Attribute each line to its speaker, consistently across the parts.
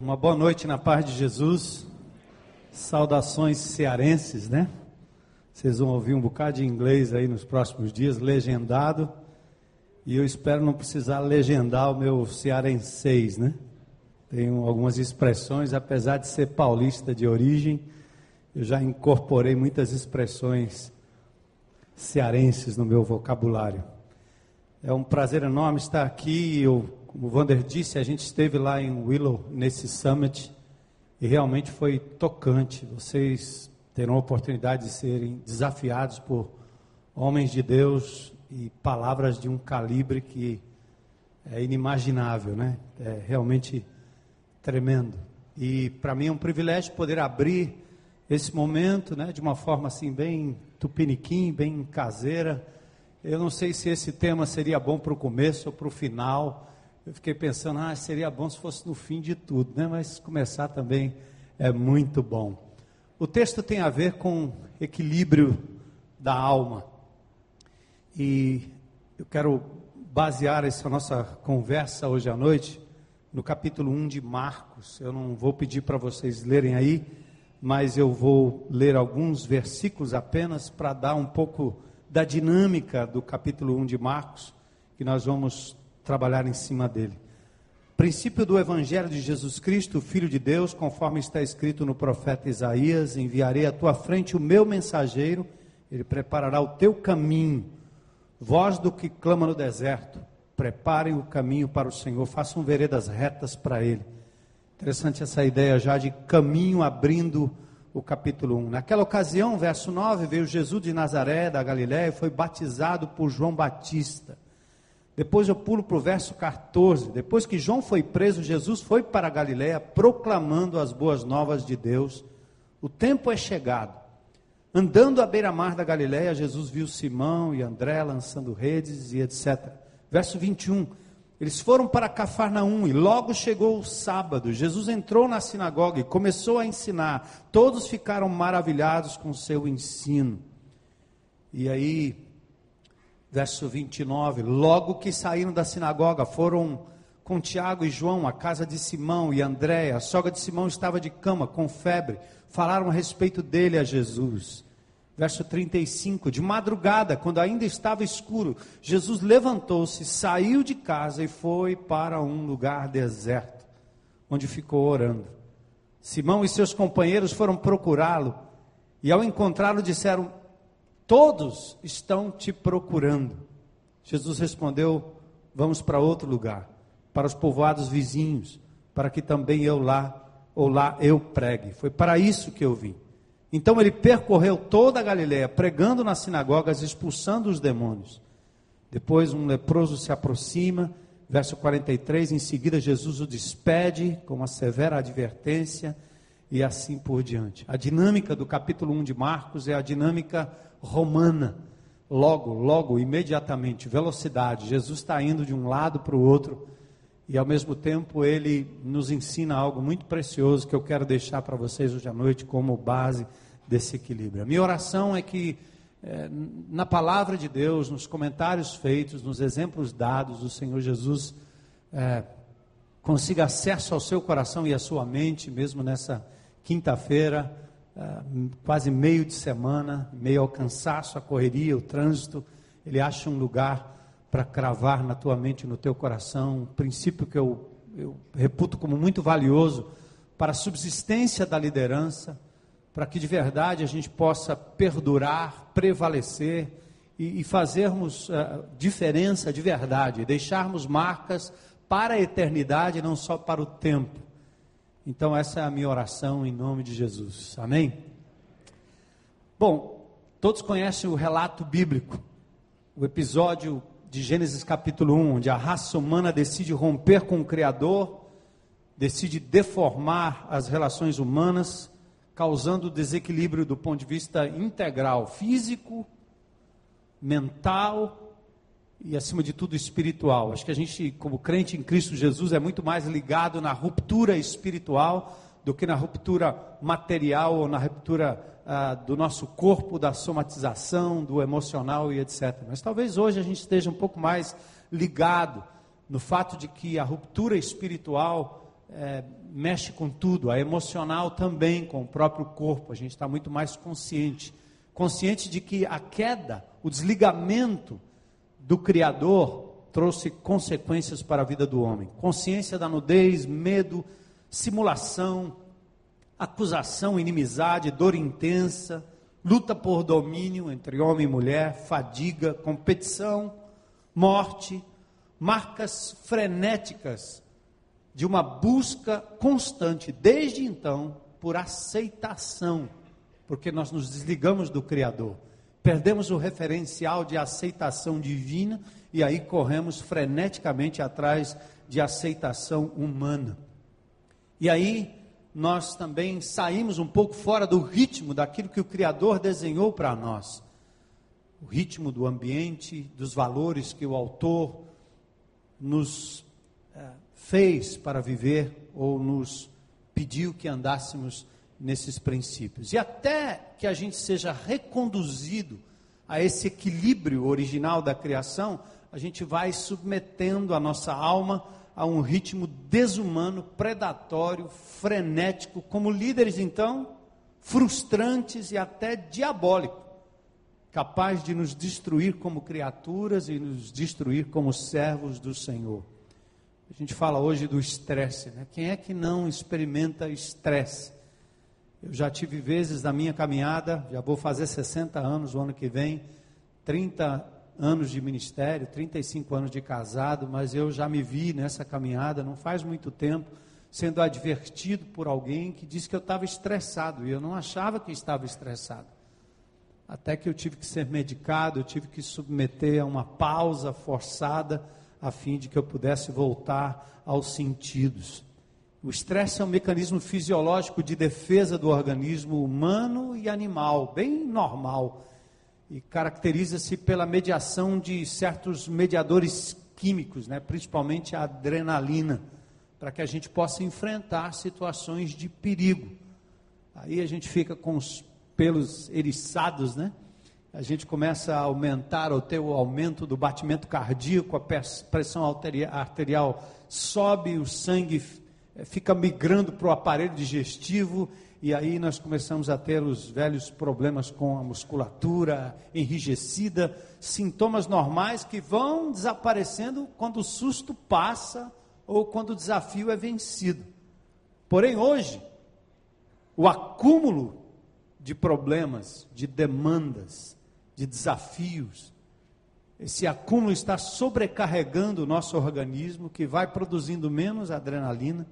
Speaker 1: Uma boa noite na paz de Jesus. Saudações cearenses, né? Vocês vão ouvir um bocado de inglês aí nos próximos dias, legendado. E eu espero não precisar legendar o meu cearenseis, né? Tenho algumas expressões, apesar de ser paulista de origem, eu já incorporei muitas expressões cearenses no meu vocabulário. É um prazer enorme estar aqui. Eu, como o Vander disse, a gente esteve lá em Willow, nesse summit, e realmente foi tocante. Vocês terão a oportunidade de serem desafiados por homens de Deus e palavras de um calibre que é inimaginável, né? É realmente tremendo. E para mim é um privilégio poder abrir esse momento, né, de uma forma assim bem tupiniquim, bem caseira. Eu não sei se esse tema seria bom para o começo ou para o final. Eu fiquei pensando, ah, seria bom se fosse no fim de tudo, né? Mas começar também é muito bom. O texto tem a ver com equilíbrio da alma. E eu quero basear essa nossa conversa hoje à noite no capítulo 1 de Marcos. Eu não vou pedir para vocês lerem aí, mas eu vou ler alguns versículos apenas para dar um pouco da dinâmica do capítulo 1 de Marcos, que nós vamos trabalhar em cima dele. Princípio do Evangelho de Jesus Cristo, Filho de Deus, conforme está escrito no profeta Isaías: Enviarei à tua frente o meu mensageiro, ele preparará o teu caminho. Voz do que clama no deserto: preparem o caminho para o Senhor, façam veredas retas para ele. Interessante essa ideia já de caminho abrindo o capítulo 1. Naquela ocasião, verso 9, veio Jesus de Nazaré, da Galiléia, e foi batizado por João Batista. Depois eu pulo para o verso 14. Depois que João foi preso, Jesus foi para Galiléia proclamando as boas novas de Deus. O tempo é chegado. Andando à beira-mar da Galiléia, Jesus viu Simão e André lançando redes e etc. Verso 21. Eles foram para Cafarnaum e logo chegou o sábado. Jesus entrou na sinagoga e começou a ensinar. Todos ficaram maravilhados com seu ensino. E aí, verso 29, logo que saíram da sinagoga, foram com Tiago e João à casa de Simão e André. A sogra de Simão estava de cama, com febre. Falaram a respeito dele a Jesus. Verso 35: De madrugada, quando ainda estava escuro, Jesus levantou-se, saiu de casa e foi para um lugar deserto, onde ficou orando. Simão e seus companheiros foram procurá-lo, e ao encontrá-lo disseram: Todos estão te procurando. Jesus respondeu: Vamos para outro lugar, para os povoados vizinhos, para que também eu lá, ou lá eu pregue. Foi para isso que eu vim. Então ele percorreu toda a Galiléia, pregando nas sinagogas, expulsando os demônios. Depois um leproso se aproxima, verso 43, em seguida Jesus o despede com uma severa advertência e assim por diante. A dinâmica do capítulo 1 de Marcos é a dinâmica romana. Logo, logo, imediatamente, velocidade. Jesus está indo de um lado para o outro e ao mesmo tempo ele nos ensina algo muito precioso que eu quero deixar para vocês hoje à noite como base desse equilíbrio. A minha oração é que é, na palavra de Deus, nos comentários feitos, nos exemplos dados, o Senhor Jesus é, consiga acesso ao seu coração e à sua mente, mesmo nessa quinta-feira, é, quase meio de semana, meio ao cansaço, a correria, o trânsito, ele acha um lugar para cravar na tua mente no teu coração, um princípio que eu, eu reputo como muito valioso para a subsistência da liderança, para que de verdade a gente possa perdurar, prevalecer e, e fazermos uh, diferença de verdade, deixarmos marcas para a eternidade, não só para o tempo. Então, essa é a minha oração em nome de Jesus. Amém? Bom, todos conhecem o relato bíblico, o episódio de Gênesis capítulo 1, onde a raça humana decide romper com o Criador, decide deformar as relações humanas, causando desequilíbrio do ponto de vista integral, físico, mental e, acima de tudo, espiritual. Acho que a gente, como crente em Cristo Jesus, é muito mais ligado na ruptura espiritual do que na ruptura material ou na ruptura ah, do nosso corpo, da somatização, do emocional e etc. Mas talvez hoje a gente esteja um pouco mais ligado no fato de que a ruptura espiritual é, mexe com tudo, a emocional também, com o próprio corpo. A gente está muito mais consciente. Consciente de que a queda, o desligamento do Criador trouxe consequências para a vida do homem. Consciência da nudez, medo, simulação, acusação, inimizade, dor intensa, luta por domínio entre homem e mulher, fadiga, competição, morte, marcas frenéticas de uma busca constante, desde então, por aceitação, porque nós nos desligamos do Criador, perdemos o referencial de aceitação divina e aí corremos freneticamente atrás de aceitação humana. E aí nós também saímos um pouco fora do ritmo daquilo que o Criador desenhou para nós. O ritmo do ambiente, dos valores que o autor nos é, fez para viver ou nos pediu que andássemos nesses princípios. E até que a gente seja reconduzido a esse equilíbrio original da criação, a gente vai submetendo a nossa alma a um ritmo desumano, predatório, frenético, como líderes então frustrantes e até diabólico, capaz de nos destruir como criaturas e nos destruir como servos do Senhor. A gente fala hoje do estresse, né? Quem é que não experimenta estresse? Eu já tive vezes na minha caminhada, já vou fazer 60 anos o ano que vem, 30 anos de ministério, 35 anos de casado, mas eu já me vi nessa caminhada, não faz muito tempo, sendo advertido por alguém que disse que eu estava estressado e eu não achava que estava estressado. Até que eu tive que ser medicado, eu tive que submeter a uma pausa forçada a fim de que eu pudesse voltar aos sentidos. O estresse é um mecanismo fisiológico de defesa do organismo humano e animal, bem normal e caracteriza-se pela mediação de certos mediadores químicos, né, principalmente a adrenalina, para que a gente possa enfrentar situações de perigo. Aí a gente fica com os pelos eriçados, né? A gente começa a aumentar ou ter o aumento do batimento cardíaco, a pressão arterial sobe, o sangue fica migrando para o aparelho digestivo e aí nós começamos a ter os velhos problemas com a musculatura enrijecida, sintomas normais que vão desaparecendo quando o susto passa ou quando o desafio é vencido. Porém, hoje, o acúmulo de problemas, de demandas, de desafios, esse acúmulo está sobrecarregando o nosso organismo, que vai produzindo menos adrenalina,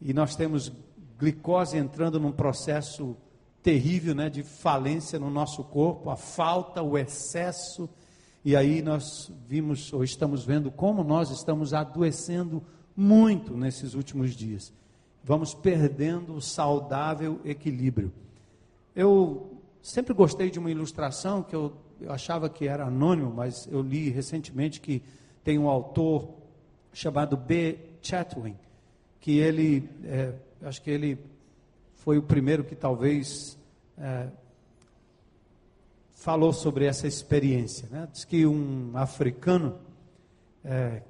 Speaker 1: e nós temos glicose entrando num processo terrível né, de falência no nosso corpo, a falta, o excesso, e aí nós vimos, ou estamos vendo, como nós estamos adoecendo muito nesses últimos dias. Vamos perdendo o saudável equilíbrio. Eu sempre gostei de uma ilustração que eu, eu achava que era anônimo, mas eu li recentemente que tem um autor chamado B. Chatwin, que ele é, acho que ele foi o primeiro que talvez é, falou sobre essa experiência. Né? Diz que um africano, é,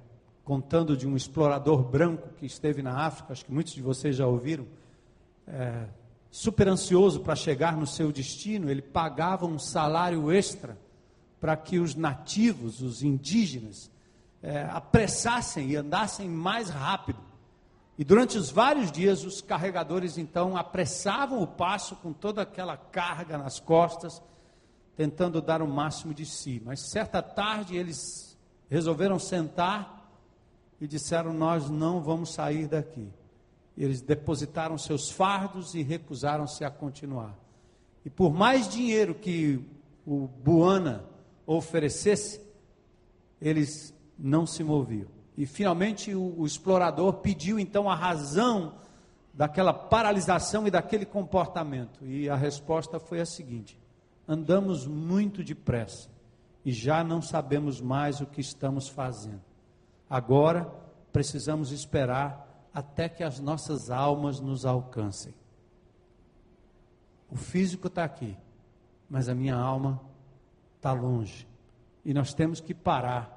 Speaker 1: contando de um explorador branco que esteve na África, acho que muitos de vocês já ouviram, é, super ansioso para chegar no seu destino, ele pagava um salário extra para que os nativos, os indígenas, é, apressassem e andassem mais rápido e durante os vários dias, os carregadores então apressavam o passo com toda aquela carga nas costas, tentando dar o máximo de si. Mas certa tarde eles resolveram sentar e disseram: Nós não vamos sair daqui. E eles depositaram seus fardos e recusaram-se a continuar. E por mais dinheiro que o Buana oferecesse, eles não se moviam. E finalmente o, o explorador pediu então a razão daquela paralisação e daquele comportamento. E a resposta foi a seguinte: andamos muito depressa e já não sabemos mais o que estamos fazendo. Agora precisamos esperar até que as nossas almas nos alcancem. O físico está aqui, mas a minha alma está longe. E nós temos que parar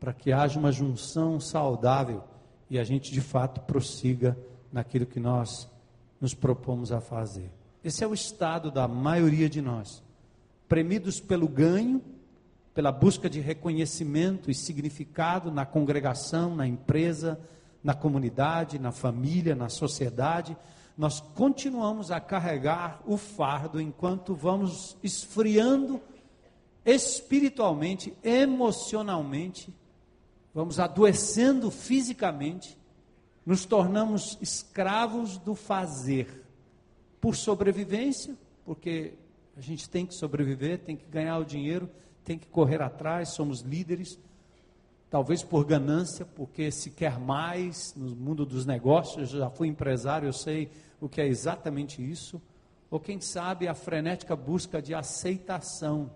Speaker 1: para que haja uma junção saudável e a gente de fato prossiga naquilo que nós nos propomos a fazer. Esse é o estado da maioria de nós, premidos pelo ganho, pela busca de reconhecimento e significado na congregação, na empresa, na comunidade, na família, na sociedade, nós continuamos a carregar o fardo enquanto vamos esfriando espiritualmente, emocionalmente, vamos adoecendo fisicamente, nos tornamos escravos do fazer, por sobrevivência, porque a gente tem que sobreviver, tem que ganhar o dinheiro, tem que correr atrás, somos líderes, talvez por ganância, porque se quer mais no mundo dos negócios, eu já fui empresário, eu sei o que é exatamente isso, ou quem sabe a frenética busca de aceitação,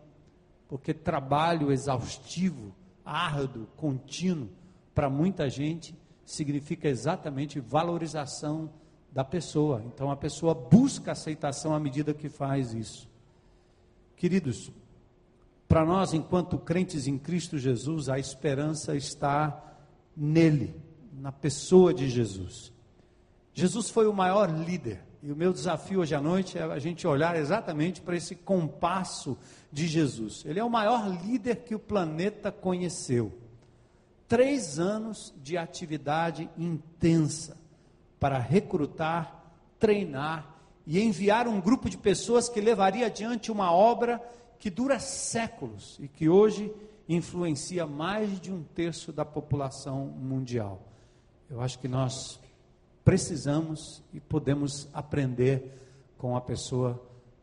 Speaker 1: porque trabalho exaustivo, árduo, contínuo, para muita gente significa exatamente valorização da pessoa. Então a pessoa busca aceitação à medida que faz isso. Queridos, para nós, enquanto crentes em Cristo Jesus, a esperança está nele, na pessoa de Jesus. Jesus foi o maior líder, e o meu desafio hoje à noite é a gente olhar exatamente para esse compasso de Jesus. Ele é o maior líder que o planeta conheceu. Três anos de atividade intensa para recrutar, treinar e enviar um grupo de pessoas que levaria adiante uma obra que dura séculos e que hoje influencia mais de um terço da população mundial. Eu acho que nós precisamos e podemos aprender com a pessoa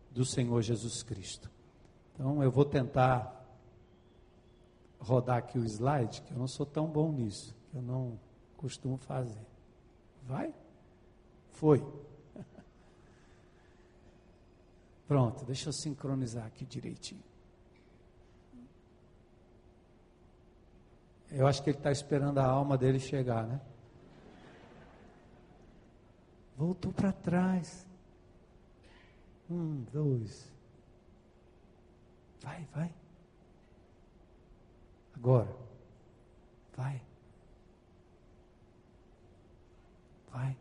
Speaker 1: do Senhor Jesus Cristo. Então eu vou tentar rodar aqui o slide, que eu não sou tão bom nisso, que eu não costumo fazer. Vai? Foi. Pronto, deixa eu sincronizar aqui direitinho. Eu acho que ele está esperando a alma dele chegar, né? Voltou para trás. Um, dois. Vai, vai. Agora. Vai. Vai.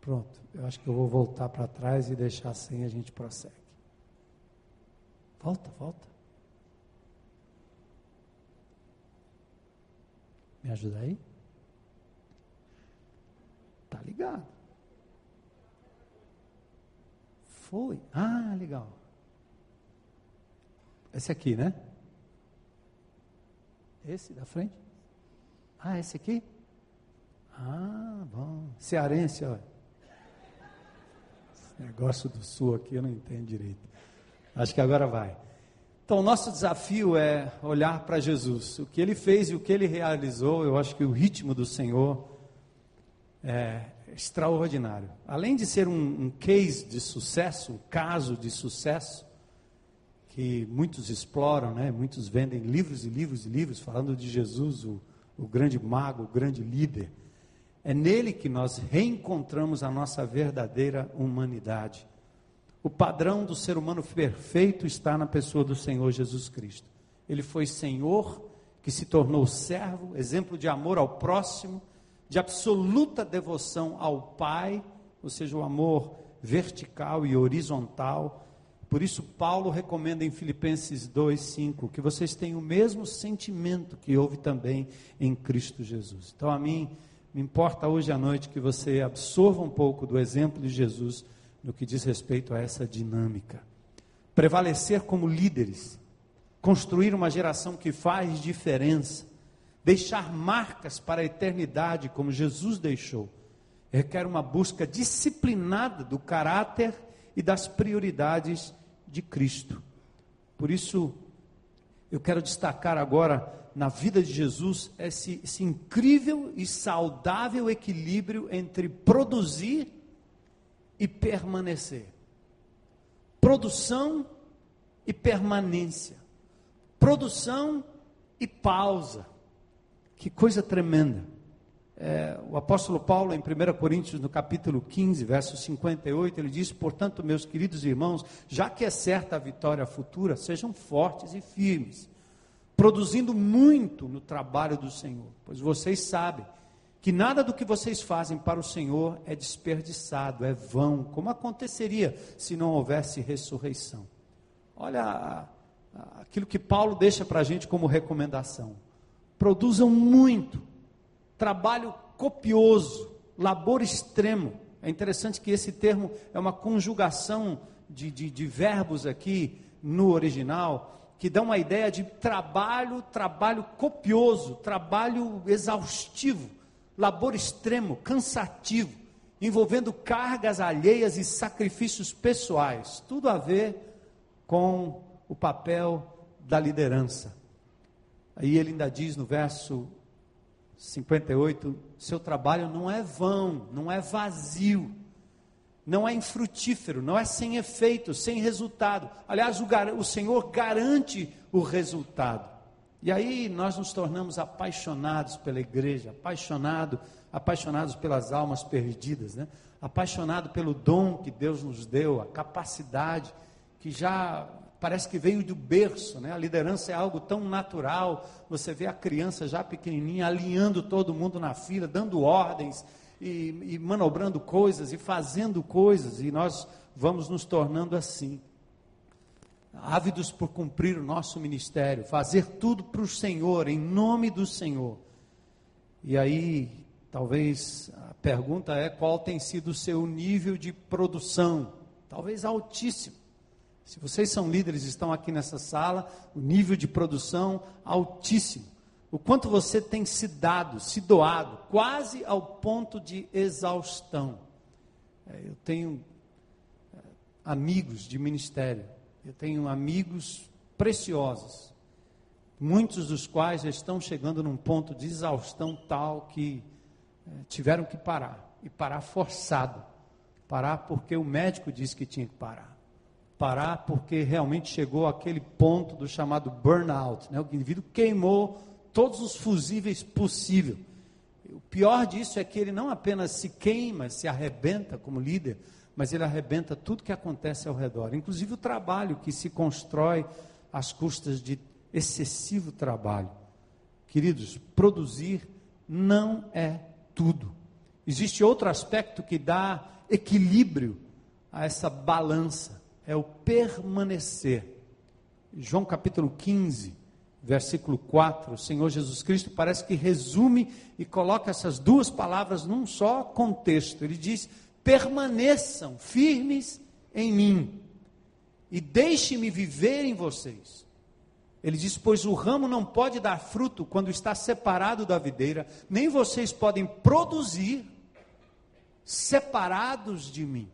Speaker 1: Pronto, eu acho que eu vou voltar para trás e deixar assim a gente prossegue. Volta, volta. Me ajuda aí? Tá ligado. Foi. Ah, legal. Esse aqui, né? Esse da frente? Ah, esse aqui? Ah, bom. Cearense, olha. Negócio do sul aqui eu não entendo direito. Acho que agora vai. Então, o nosso desafio é olhar para Jesus. O que ele fez e o que ele realizou, eu acho que o ritmo do Senhor é extraordinário. Além de ser um, um case de sucesso, um caso de sucesso, que muitos exploram, né? muitos vendem livros e livros e livros falando de Jesus, o, o grande mago, o grande líder. É nele que nós reencontramos a nossa verdadeira humanidade. O padrão do ser humano perfeito está na pessoa do Senhor Jesus Cristo. Ele foi Senhor, que se tornou servo, exemplo de amor ao próximo, de absoluta devoção ao Pai, ou seja, o amor vertical e horizontal. Por isso, Paulo recomenda em Filipenses 2,5 que vocês tenham o mesmo sentimento que houve também em Cristo Jesus. Então, a mim me importa hoje à noite que você absorva um pouco do exemplo de Jesus no que diz respeito a essa dinâmica. Prevalecer como líderes, construir uma geração que faz diferença, deixar marcas para a eternidade, como Jesus deixou, requer uma busca disciplinada do caráter e das prioridades de Cristo. Por isso, eu quero destacar agora na vida de Jesus esse, esse incrível e saudável equilíbrio entre produzir e permanecer. Produção e permanência. Produção e pausa. Que coisa tremenda. É, o apóstolo Paulo, em 1 Coríntios, no capítulo 15, verso 58, ele diz: Portanto, meus queridos irmãos, já que é certa a vitória futura, sejam fortes e firmes, produzindo muito no trabalho do Senhor, pois vocês sabem que nada do que vocês fazem para o Senhor é desperdiçado, é vão, como aconteceria se não houvesse ressurreição. Olha aquilo que Paulo deixa para a gente como recomendação: produzam muito trabalho copioso, labor extremo. É interessante que esse termo é uma conjugação de, de, de verbos aqui no original, que dá uma ideia de trabalho, trabalho copioso, trabalho exaustivo, labor extremo, cansativo, envolvendo cargas alheias e sacrifícios pessoais. Tudo a ver com o papel da liderança. Aí ele ainda diz no verso 58, seu trabalho não é vão, não é vazio, não é infrutífero, não é sem efeito, sem resultado. Aliás, o, o Senhor garante o resultado. E aí nós nos tornamos apaixonados pela igreja, apaixonado, apaixonados pelas almas perdidas, né? apaixonado pelo dom que Deus nos deu, a capacidade que já parece que veio do berço, né? A liderança é algo tão natural. Você vê a criança já pequenininha alinhando todo mundo na fila, dando ordens e, e manobrando coisas e fazendo coisas, e nós vamos nos tornando assim. Ávidos por cumprir o nosso ministério, fazer tudo para o Senhor, em nome do Senhor. E aí, talvez a pergunta é: qual tem sido o seu nível de produção? Talvez altíssimo. Se vocês são líderes estão aqui nessa sala, o nível de produção altíssimo. O quanto você tem se dado, se doado, quase ao ponto de exaustão. É, eu tenho é, amigos de ministério, eu tenho amigos preciosos, muitos dos quais já estão chegando num ponto de exaustão tal que é, tiveram que parar, e parar forçado. Parar porque o médico disse que tinha que parar parar porque realmente chegou aquele ponto do chamado burnout, né? o indivíduo queimou todos os fusíveis possíveis. O pior disso é que ele não apenas se queima, se arrebenta como líder, mas ele arrebenta tudo que acontece ao redor, inclusive o trabalho que se constrói às custas de excessivo trabalho. Queridos, produzir não é tudo. Existe outro aspecto que dá equilíbrio a essa balança é o permanecer. João capítulo 15, versículo 4, o Senhor Jesus Cristo parece que resume e coloca essas duas palavras num só contexto. Ele diz: permaneçam firmes em mim e deixe-me viver em vocês. Ele diz: Pois o ramo não pode dar fruto quando está separado da videira, nem vocês podem produzir separados de mim.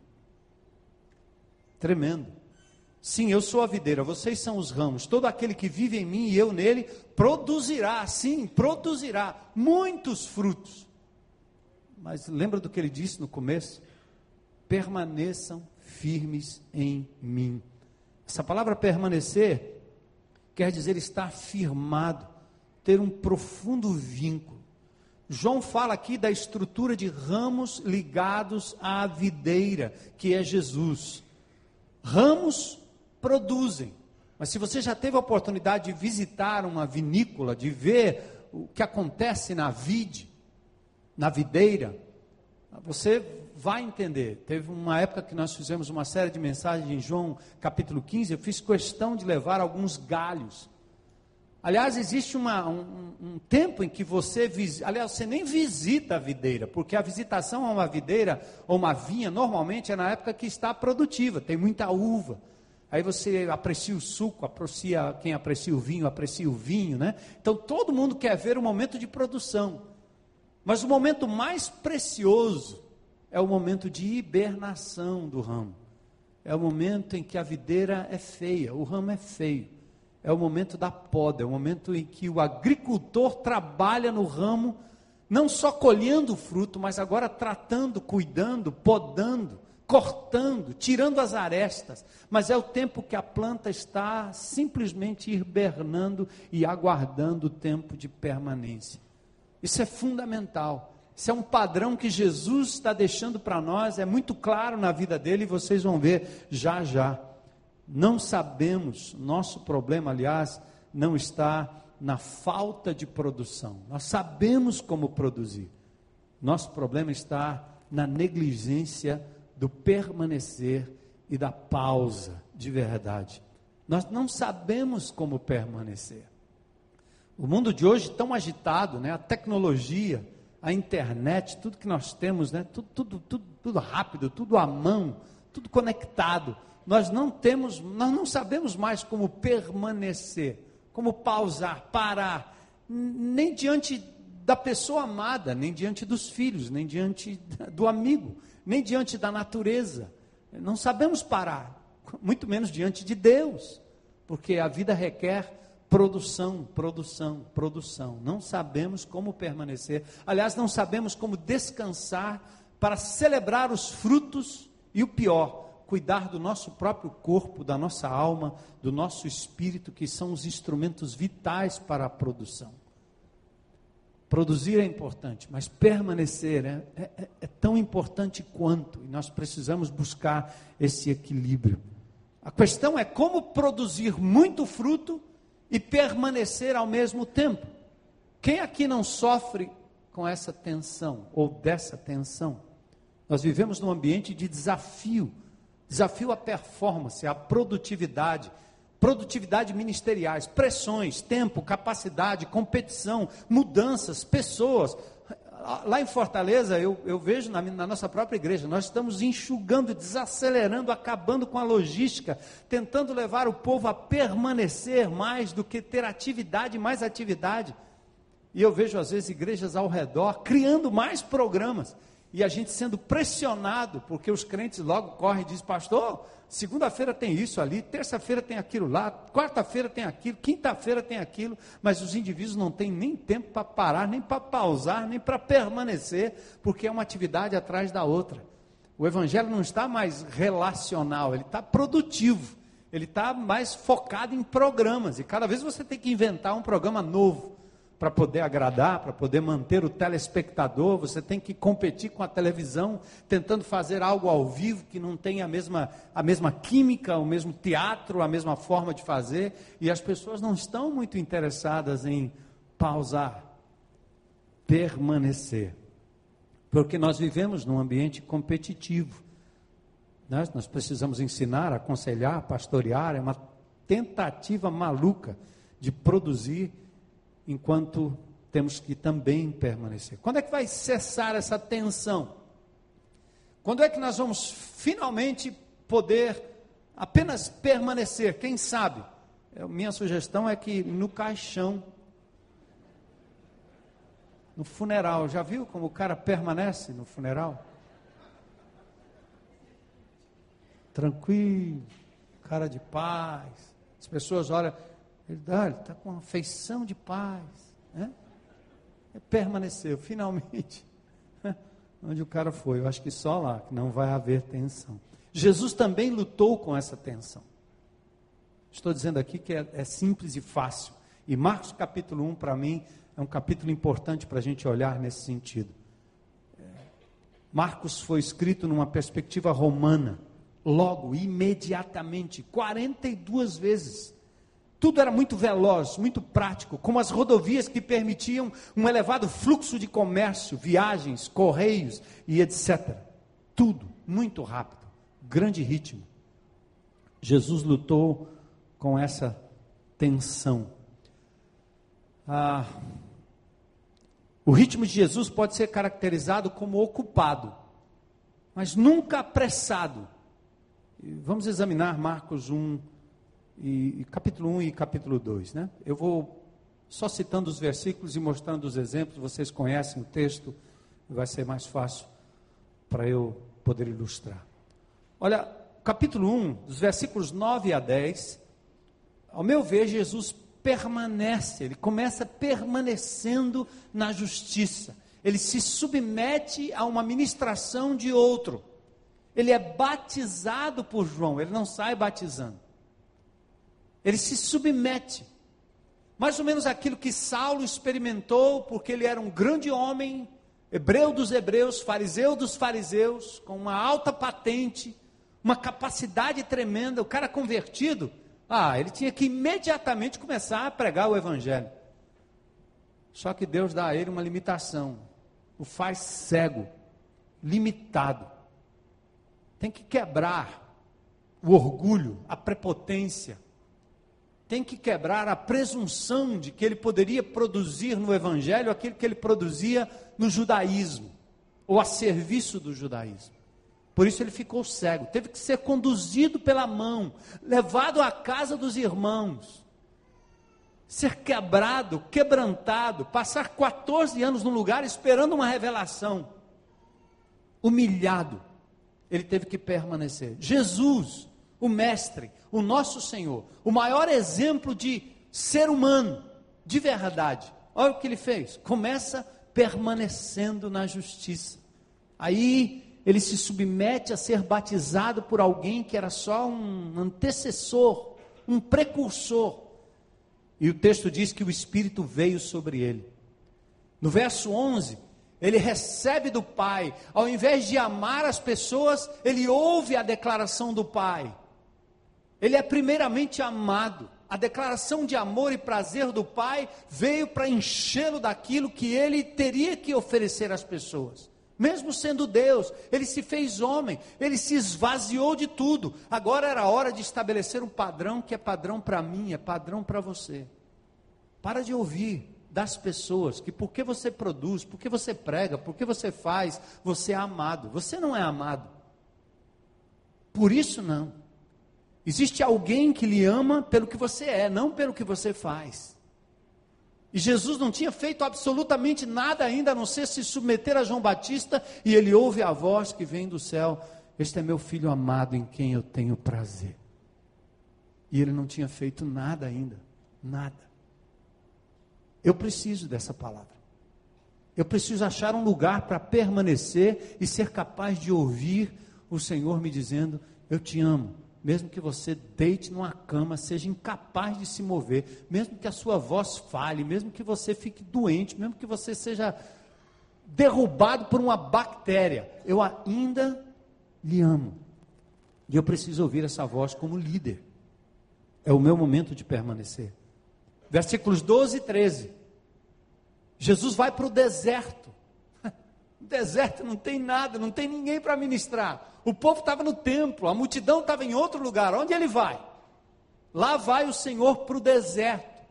Speaker 1: Tremendo. Sim, eu sou a videira, vocês são os ramos. Todo aquele que vive em mim e eu nele produzirá, sim, produzirá muitos frutos. Mas lembra do que ele disse no começo? Permaneçam firmes em mim. Essa palavra permanecer quer dizer estar firmado, ter um profundo vínculo. João fala aqui da estrutura de ramos ligados à videira, que é Jesus. Ramos produzem. Mas se você já teve a oportunidade de visitar uma vinícola, de ver o que acontece na vide, na videira, você vai entender. Teve uma época que nós fizemos uma série de mensagens em João capítulo 15, eu fiz questão de levar alguns galhos. Aliás, existe uma, um, um, tempo em que você, aliás, você nem visita a videira, porque a visitação a uma videira ou uma vinha, normalmente é na época que está produtiva, tem muita uva. Aí você aprecia o suco, aprecia quem aprecia o vinho, aprecia o vinho, né? Então todo mundo quer ver o momento de produção. Mas o momento mais precioso é o momento de hibernação do ramo. É o momento em que a videira é feia, o ramo é feio é o momento da poda, é o momento em que o agricultor trabalha no ramo, não só colhendo o fruto, mas agora tratando, cuidando, podando, cortando, tirando as arestas. Mas é o tempo que a planta está simplesmente hibernando e aguardando o tempo de permanência. Isso é fundamental. Isso é um padrão que Jesus está deixando para nós, é muito claro na vida dele, e vocês vão ver já já. Não sabemos, nosso problema, aliás, não está na falta de produção. Nós sabemos como produzir. Nosso problema está na negligência do permanecer e da pausa de verdade. Nós não sabemos como permanecer. O mundo de hoje tão agitado, né? A tecnologia, a internet, tudo que nós temos, né? Tudo, tudo, tudo, tudo rápido, tudo à mão, tudo conectado. Nós não temos, nós não sabemos mais como permanecer, como pausar, parar, nem diante da pessoa amada, nem diante dos filhos, nem diante do amigo, nem diante da natureza. Não sabemos parar, muito menos diante de Deus, porque a vida requer produção, produção, produção. Não sabemos como permanecer. Aliás, não sabemos como descansar para celebrar os frutos e o pior, cuidar do nosso próprio corpo, da nossa alma, do nosso espírito, que são os instrumentos vitais para a produção. Produzir é importante, mas permanecer é, é, é, tão importante quanto, e nós precisamos buscar esse equilíbrio. A questão é como produzir muito fruto e permanecer ao mesmo tempo. Quem aqui não sofre com essa tensão ou dessa tensão? Nós vivemos num ambiente de desafio desafio à performance, à produtividade, produtividade ministeriais, pressões, tempo, capacidade, competição, mudanças, pessoas. Lá em Fortaleza, eu, eu vejo na, na, nossa própria igreja, nós estamos enxugando, desacelerando, acabando com a logística, tentando levar o povo a permanecer mais do que ter atividade, mais atividade. E eu vejo, às vezes, igrejas ao redor criando mais programas e a gente sendo pressionado, porque os crentes logo correm e dizem, pastor, Segunda-feira tem isso ali, terça-feira tem aquilo lá, quarta-feira tem aquilo, quinta-feira tem aquilo, mas os indivíduos não têm nem tempo para parar, nem para pausar, nem para permanecer, porque é uma atividade atrás da outra. O evangelho não está mais relacional, ele está produtivo, ele está mais focado em programas, e cada vez você tem que inventar um programa novo para poder agradar, para poder manter o telespectador, você tem que competir com a televisão, tentando fazer algo ao vivo que não tem a mesma, a mesma química, o mesmo teatro, a mesma forma de fazer, e as pessoas não estão muito interessadas em pausar, permanecer. Porque nós vivemos num ambiente competitivo. Né? Nós precisamos ensinar, aconselhar, pastorear, é uma tentativa maluca de produzir enquanto temos que também permanecer. Quando é que vai cessar essa tensão? Quando é que nós vamos finalmente poder apenas permanecer? Quem sabe? É, minha sugestão é que no caixão, no funeral, já viu como o cara permanece no funeral? Tranquilo, cara de paz. As pessoas olham, ele está com uma feição de paz. Né? Permaneceu, finalmente. Onde o cara foi? Eu acho que só lá, que não vai haver tensão. Jesus também lutou com essa tensão. Estou dizendo aqui que é, é simples e fácil. E Marcos capítulo 1, para mim, é um capítulo importante para a gente olhar nesse sentido. É, Marcos foi escrito numa perspectiva romana, logo, imediatamente, 42 vezes. Tudo era muito veloz, muito prático, como as rodovias que permitiam um elevado fluxo de comércio, viagens, correios e etc. Tudo muito rápido, grande ritmo. Jesus lutou com essa tensão. Ah, o ritmo de Jesus pode ser caracterizado como ocupado, mas nunca apressado. Vamos examinar Marcos 1, e, capítulo 1 e capítulo 2, né? Eu vou só citando os versículos e mostrando os exemplos, vocês conhecem o texto, vai ser mais fácil para eu poder ilustrar. Olha, capítulo 1, dos versículos 9 a 10, ao meu ver, Jesus permanece, ele começa permanecendo na justiça, ele se submete a uma ministração de outro, ele é batizado por João, ele não sai batizando. Ele se submete. Mais ou menos aquilo que Saulo experimentou, porque ele era um grande homem, hebreu dos hebreus, fariseu dos fariseus, com uma alta patente, uma capacidade tremenda, o cara convertido, ah, ele tinha que imediatamente começar a pregar o evangelho. Só que Deus dá a ele uma limitação, o faz cego, limitado. Tem que quebrar o orgulho, a prepotência, tem que quebrar a presunção de que ele poderia produzir no Evangelho aquilo que ele produzia no judaísmo, ou a serviço do judaísmo. Por isso ele ficou cego, teve que ser conduzido pela mão, levado à casa dos irmãos, ser quebrado, quebrantado, passar 14 anos num lugar esperando uma revelação, humilhado, ele teve que permanecer. Jesus, o Mestre, o nosso Senhor, o maior exemplo de ser humano, de verdade. Olha o que ele fez: começa permanecendo na justiça. Aí ele se submete a ser batizado por alguém que era só um antecessor, um precursor. E o texto diz que o Espírito veio sobre ele. No verso 11, ele recebe do Pai, ao invés de amar as pessoas, ele ouve a declaração do Pai. Ele é primeiramente amado. A declaração de amor e prazer do Pai veio para enchê-lo daquilo que ele teria que oferecer às pessoas. Mesmo sendo Deus, ele se fez homem, ele se esvaziou de tudo. Agora era hora de estabelecer um padrão que é padrão para mim, é padrão para você. Para de ouvir das pessoas que porque você produz, porque você prega, porque você faz, você é amado. Você não é amado. Por isso não. Existe alguém que lhe ama pelo que você é, não pelo que você faz. E Jesus não tinha feito absolutamente nada ainda a não ser se submeter a João Batista, e ele ouve a voz que vem do céu: Este é meu filho amado em quem eu tenho prazer. E ele não tinha feito nada ainda, nada. Eu preciso dessa palavra. Eu preciso achar um lugar para permanecer e ser capaz de ouvir o Senhor me dizendo: Eu te amo mesmo que você deite numa cama, seja incapaz de se mover, mesmo que a sua voz fale, mesmo que você fique doente, mesmo que você seja derrubado por uma bactéria, eu ainda lhe amo. E eu preciso ouvir essa voz como líder. É o meu momento de permanecer. Versículos 12 e 13. Jesus vai para o deserto. Deserto não tem nada, não tem ninguém para ministrar. O povo estava no templo, a multidão estava em outro lugar. Onde ele vai? Lá vai o Senhor para o deserto.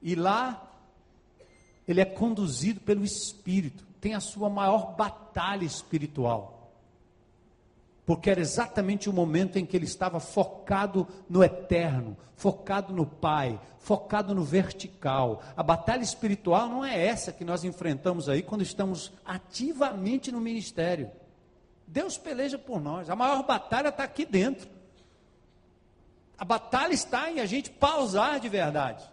Speaker 1: E lá ele é conduzido pelo Espírito. Tem a sua maior batalha espiritual. Porque era exatamente o momento em que ele estava focado no eterno, focado no Pai, focado no vertical. A batalha espiritual não é essa que nós enfrentamos aí quando estamos ativamente no ministério. Deus peleja por nós. A maior batalha está aqui dentro. A batalha está em a gente pausar de verdade.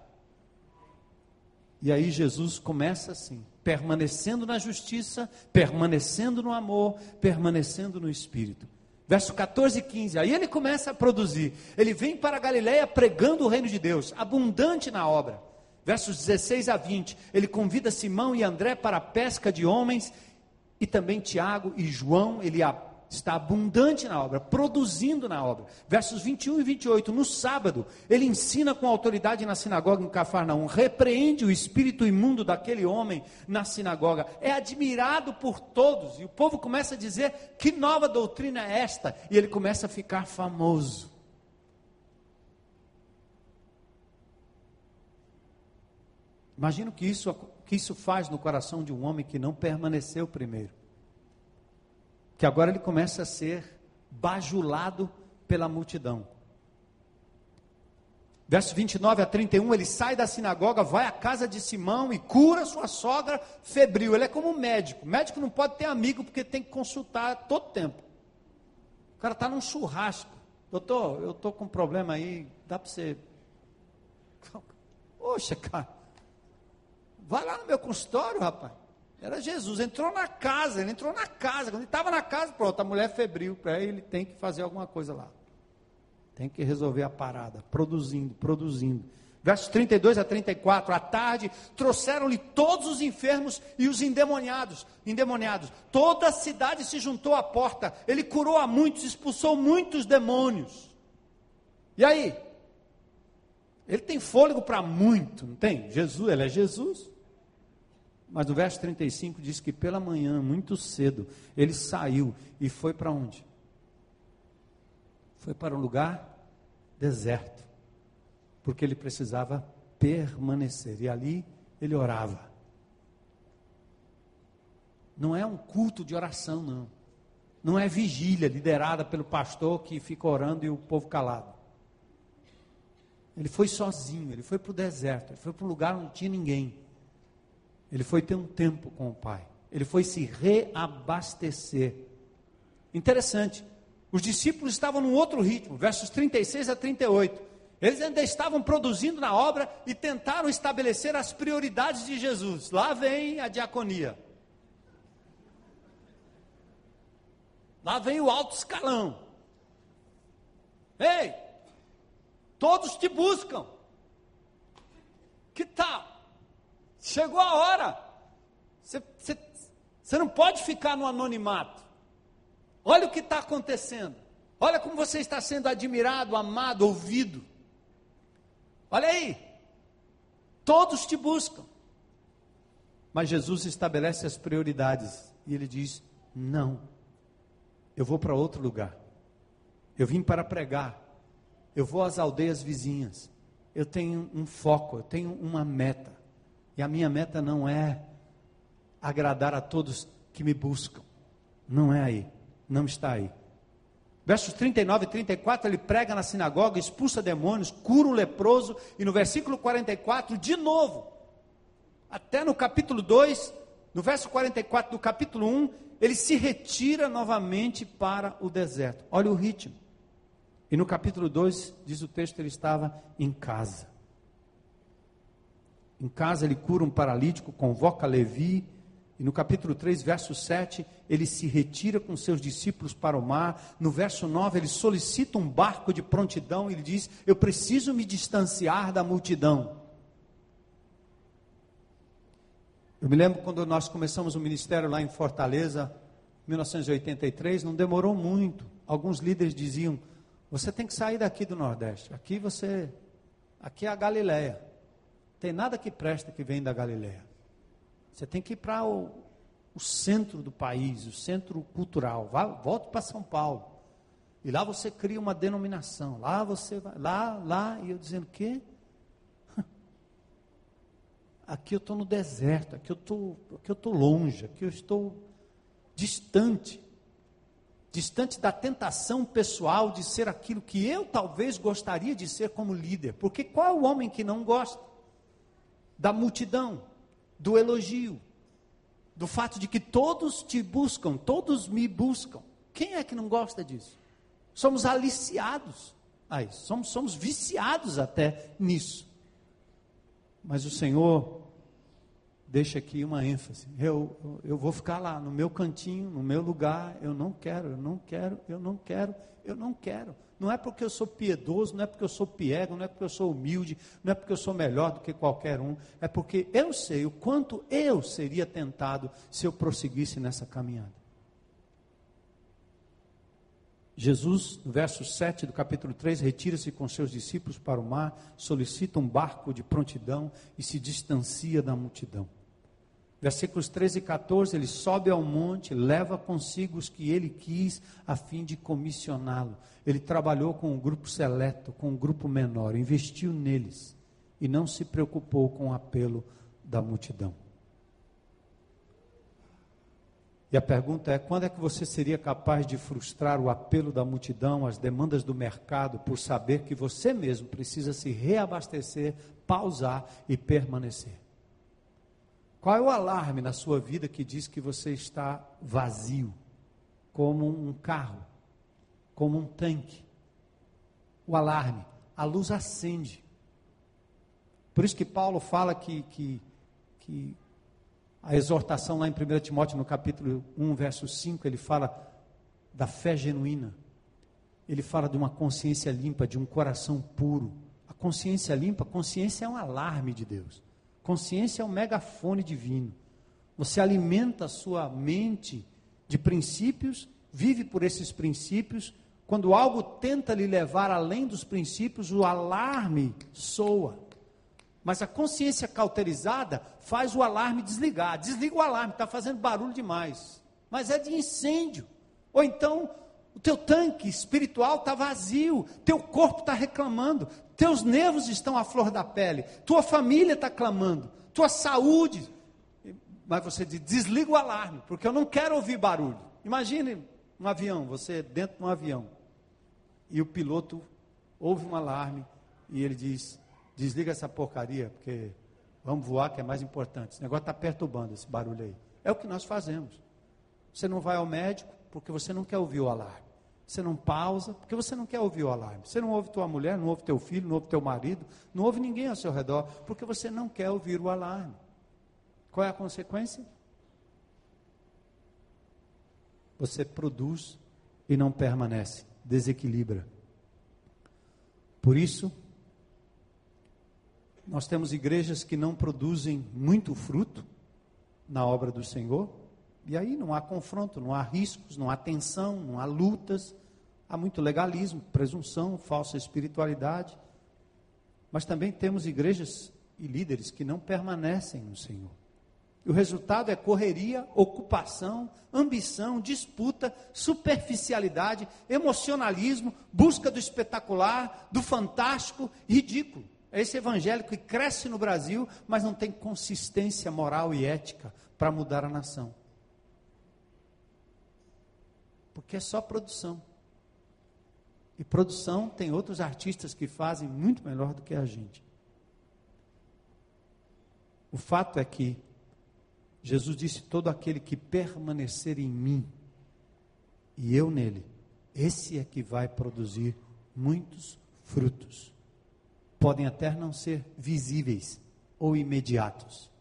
Speaker 1: E aí Jesus começa assim, permanecendo na justiça, permanecendo no amor, permanecendo no Espírito. Verso 14 e 15, aí ele começa a produzir. Ele vem para Galiléia pregando o reino de Deus, abundante na obra. Versos 16 a 20, ele convida Simão e André para a pesca de homens e também Tiago e João, ele está abundante na obra, produzindo na obra. Versos 21 e 28, no sábado, ele ensina com autoridade na sinagoga em Cafarnaum, repreende o espírito imundo daquele homem na sinagoga, é admirado por todos, e o povo começa a dizer: que nova doutrina é esta? E ele começa a ficar famoso. Imagina o que isso que isso faz no coração de um homem que não permaneceu primeiro. Que agora ele começa a ser bajulado pela multidão. Verso 29 a 31, ele sai da sinagoga, vai à casa de Simão e cura sua sogra febril. Ele é como um médico. Médico não pode ter amigo porque tem que consultar todo tempo. O cara está num churrasco. Doutor, eu estou com um problema aí, dá para você. Poxa, cara. Vai lá no meu consultório, rapaz. Era Jesus, entrou na casa, ele entrou na casa. Quando ele estava na casa, pronto, a mulher febril, para ele tem que fazer alguma coisa lá. Tem que resolver a parada, produzindo, produzindo. Versos 32 a 34, à tarde, trouxeram-lhe todos os enfermos e os endemoniados, endemoniados. Toda a cidade se juntou à porta. Ele curou a muitos, expulsou muitos demônios. E aí? Ele tem fôlego para muito, não tem? Jesus, ele é Jesus. Mas no verso 35 diz que pela manhã, muito cedo, ele saiu e foi para onde? Foi para um lugar deserto porque ele precisava permanecer. E ali ele orava. Não é um culto de oração, não. Não é vigília liderada pelo pastor que fica orando e o povo calado. Ele foi sozinho, ele foi para o deserto, ele foi para um lugar onde não tinha ninguém. Ele foi ter um tempo com o Pai. Ele foi se reabastecer. Interessante. Os discípulos estavam num outro ritmo, versos 36 a 38. Eles ainda estavam produzindo na obra e tentaram estabelecer as prioridades de Jesus. Lá vem a diaconia. Lá vem o alto escalão. Ei, todos te buscam. Que tal? Chegou a hora. Você não pode ficar no anonimato. Olha o que está acontecendo. Olha como você está sendo admirado, amado, ouvido. Olha aí, todos te buscam. Mas Jesus estabelece as prioridades e ele diz: Não, eu vou para outro lugar. Eu vim para pregar. Eu vou às aldeias vizinhas. Eu tenho um foco, eu tenho uma meta. E a minha meta não é agradar a todos que me buscam. Não é aí. Não está aí. Versos 39 e 34, ele prega na sinagoga, expulsa demônios, cura o leproso, e no versículo 44, de novo, até no capítulo 2, no verso 44 do capítulo 1, ele se retira novamente para o deserto. Olha o ritmo. E no capítulo 2, diz o texto, ele estava em casa. Em casa ele cura um paralítico, convoca Levi, e no capítulo 3, verso 7, ele se retira com seus discípulos para o mar. No verso 9, ele solicita um barco de prontidão. Ele diz: Eu preciso me distanciar da multidão. Eu me lembro quando nós começamos o ministério lá em Fortaleza, 1983, não demorou muito. Alguns líderes diziam: Você tem que sair daqui do Nordeste. Aqui você. Aqui é a Galileia. Tem nada que presta que vem da Galileia. Você tem que ir para o, o, centro do país, o centro cultural. Vá, volte para São Paulo. E lá você cria uma denominação. Lá você vai, lá, lá, e eu dizendo que aqui eu estou no deserto, aqui eu estou, aqui eu estou longe, aqui eu estou distante, distante da tentação pessoal de ser aquilo que eu talvez gostaria de ser como líder. Porque qual é o homem que não gosta da multidão? do elogio, do fato de que todos te buscam, todos me buscam. Quem é que não gosta disso? Somos aliciados a isso, somos, somos viciados até nisso. Mas o Senhor deixa aqui uma ênfase. Eu, eu vou ficar lá no meu cantinho, no meu lugar. Eu não quero, eu não quero, eu não quero, eu não quero. Não é porque eu sou piedoso, não é porque eu sou piego, não é porque eu sou humilde, não é porque eu sou melhor do que qualquer um. É porque eu sei o quanto eu seria tentado se eu prosseguisse nessa caminhada. Jesus, no verso 7 do capítulo 3, retira-se com seus discípulos para o mar, solicita um barco de prontidão e se distancia da multidão. Versículos 13 e 14, ele sobe ao monte, leva consigo os que ele quis, a fim de comissioná-lo. Ele trabalhou com um grupo seleto, com um grupo menor, investiu neles e não se preocupou com o apelo da multidão. E a pergunta é: quando é que você seria capaz de frustrar o apelo da multidão, as demandas do mercado, por saber que você mesmo precisa se reabastecer, pausar e permanecer? Qual é o alarme na sua vida que diz que você está vazio, como um carro, como um tanque? O alarme, a luz acende. Por isso que Paulo fala que, que, que a exortação lá em 1 Timóteo, no capítulo 1, verso 5, ele fala da fé genuína. Ele fala de uma consciência limpa, de um coração puro. A consciência limpa, consciência é um alarme de Deus. Consciência é um megafone divino. Você alimenta a sua mente de princípios, vive por esses princípios. Quando algo tenta lhe levar além dos princípios, o alarme soa. Mas a consciência cauterizada faz o alarme desligar. Desliga o alarme, está fazendo barulho demais. Mas é de incêndio. Ou então, o teu tanque espiritual está vazio, teu corpo está reclamando, teus nervos estão à flor da pele, tua família está clamando, tua saúde. Mas você diz, desliga o alarme, porque eu não quero ouvir barulho. Imagine um avião, você dentro de um avião, e o piloto ouve um alarme e ele diz: desliga essa porcaria, porque vamos voar que é mais importante. Esse negócio está perturbando esse barulho aí. É o que nós fazemos. Você não vai ao médico porque você não quer ouvir o alarme. Você não pausa porque você não quer ouvir o alarme. Você não ouve tua mulher, não ouve teu filho, não ouve teu marido, não ouve ninguém ao seu redor porque você não quer ouvir o alarme. Qual é a consequência? Você produz e não permanece, desequilibra. Por isso, nós temos igrejas que não produzem muito fruto na obra do Senhor, e aí não há confronto, não há riscos, não há tensão, não há lutas, há muito legalismo, presunção, falsa espiritualidade. Mas também temos igrejas e líderes que não permanecem no Senhor. E o resultado é correria, ocupação, ambição, disputa, superficialidade, emocionalismo, busca do espetacular, do fantástico, ridículo. É esse evangélico que cresce no Brasil, mas não tem consistência moral e ética para mudar a nação. Porque é só produção. E produção tem outros artistas que fazem muito melhor do que a gente. O fato é que Jesus disse: Todo aquele que permanecer em mim e eu nele, esse é que vai produzir muitos frutos podem até não ser visíveis ou imediatos,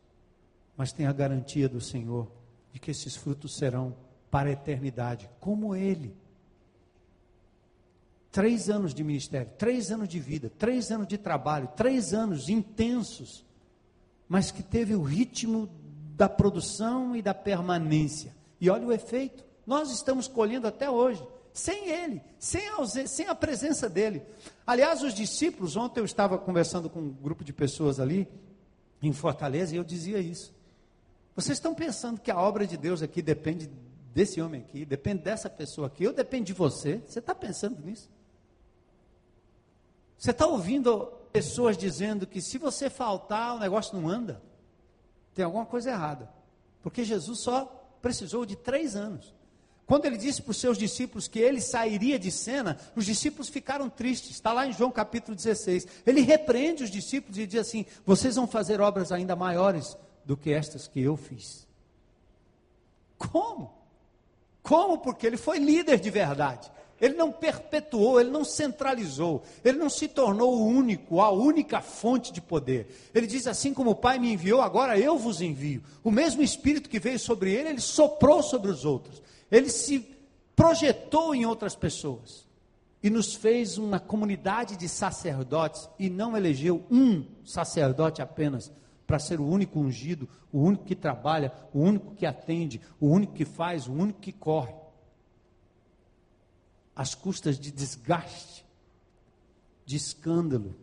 Speaker 1: mas tem a garantia do Senhor de que esses frutos serão para a eternidade, como Ele. Três anos de ministério, três anos de vida, três anos de trabalho, três anos intensos, mas que teve o ritmo da produção e da permanência. E olha o efeito, nós estamos colhendo até hoje sem ele, sem a, sem a presença dele. Aliás, os discípulos, ontem eu estava conversando com um grupo de pessoas ali, em Fortaleza, e eu dizia isso. Vocês estão pensando que a obra de Deus aqui depende desse homem aqui, depende dessa pessoa aqui, ou depende de você? Você está pensando nisso? Você está ouvindo pessoas dizendo que se você faltar, o negócio não anda? Tem alguma coisa errada. Porque Jesus só precisou de três anos. Quando ele disse para os seus discípulos que ele sairia de cena, os discípulos ficaram tristes. Está lá em João capítulo 16. Ele repreende os discípulos e diz assim: Vocês vão fazer obras ainda maiores do que estas que eu fiz. Como? Como? Porque ele foi líder de verdade. Ele não perpetuou, ele não centralizou, ele não se tornou o único, a única fonte de poder. Ele diz assim: como o Pai me enviou, agora eu vos envio. O mesmo Espírito que veio sobre ele, ele soprou sobre os outros ele se projetou em outras pessoas e nos fez uma comunidade de sacerdotes e não elegeu um sacerdote apenas para ser o único ungido, o único que trabalha, o único que atende, o único que faz, o único que corre. Às custas de desgaste, de escândalo,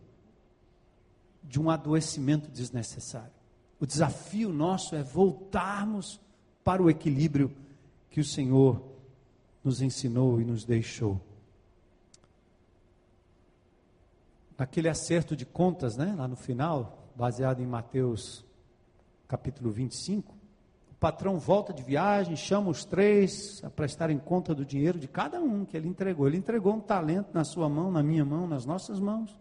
Speaker 1: de um adoecimento desnecessário. O desafio nosso é voltarmos para o equilíbrio que o Senhor nos ensinou e nos deixou. Naquele acerto de contas, né, lá no final, baseado em Mateus capítulo 25, o patrão volta de viagem, chama os três a prestarem conta do dinheiro de cada um que ele entregou. Ele entregou um talento na sua mão, na minha mão, nas nossas mãos.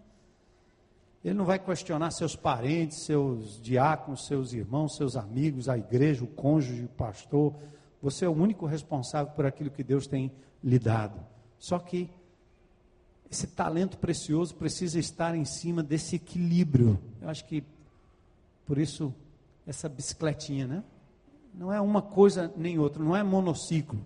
Speaker 1: Ele não vai questionar seus parentes, seus diáconos, seus irmãos, seus amigos, a igreja, o cônjuge, o pastor, você é o único responsável por aquilo que Deus tem lhe dado. Só que esse talento precioso precisa estar em cima desse equilíbrio. Eu acho que por isso essa bicicletinha, né? Não é uma coisa nem outra, não é monociclo.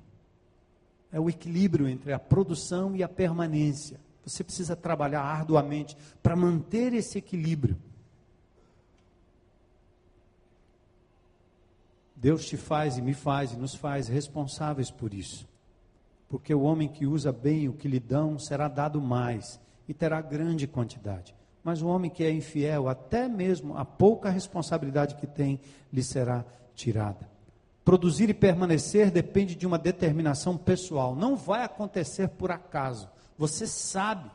Speaker 1: É o equilíbrio entre a produção e a permanência. Você precisa trabalhar arduamente para manter esse equilíbrio. Deus te faz e me faz e nos faz responsáveis por isso. Porque o homem que usa bem o que lhe dão será dado mais e terá grande quantidade. Mas o homem que é infiel, até mesmo a pouca responsabilidade que tem, lhe será tirada. Produzir e permanecer depende de uma determinação pessoal. Não vai acontecer por acaso. Você sabe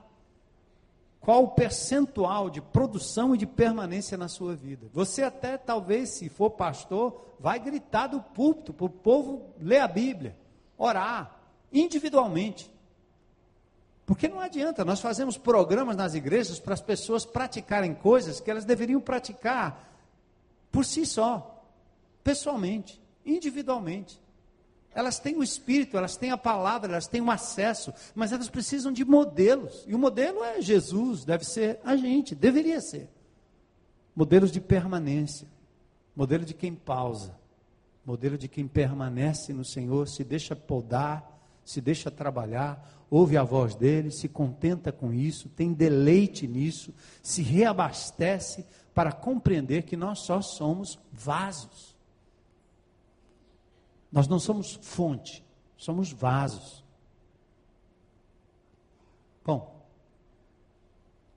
Speaker 1: qual o percentual de produção e de permanência na sua vida. Você até talvez, se for pastor, vai gritar do púlpito para o povo ler a Bíblia, orar individualmente. Porque não adianta, nós fazemos programas nas igrejas para as pessoas praticarem coisas que elas deveriam praticar por si só, pessoalmente, individualmente. Elas têm o Espírito, elas têm a palavra, elas têm o acesso, mas elas precisam de modelos. E o modelo é Jesus, deve ser a gente, deveria ser. Modelos de permanência, modelo de quem pausa, modelo de quem permanece no Senhor, se deixa podar, se deixa trabalhar, ouve a voz dele, se contenta com isso, tem deleite nisso, se reabastece para compreender que nós só somos vasos. Nós não somos fonte, somos vasos. Bom,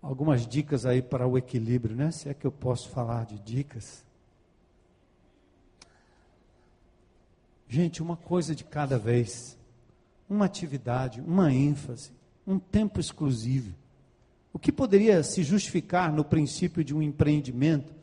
Speaker 1: algumas dicas aí para o equilíbrio, né? Se é que eu posso falar de dicas. Gente, uma coisa de cada vez. Uma atividade, uma ênfase, um tempo exclusivo. O que poderia se justificar no princípio de um empreendimento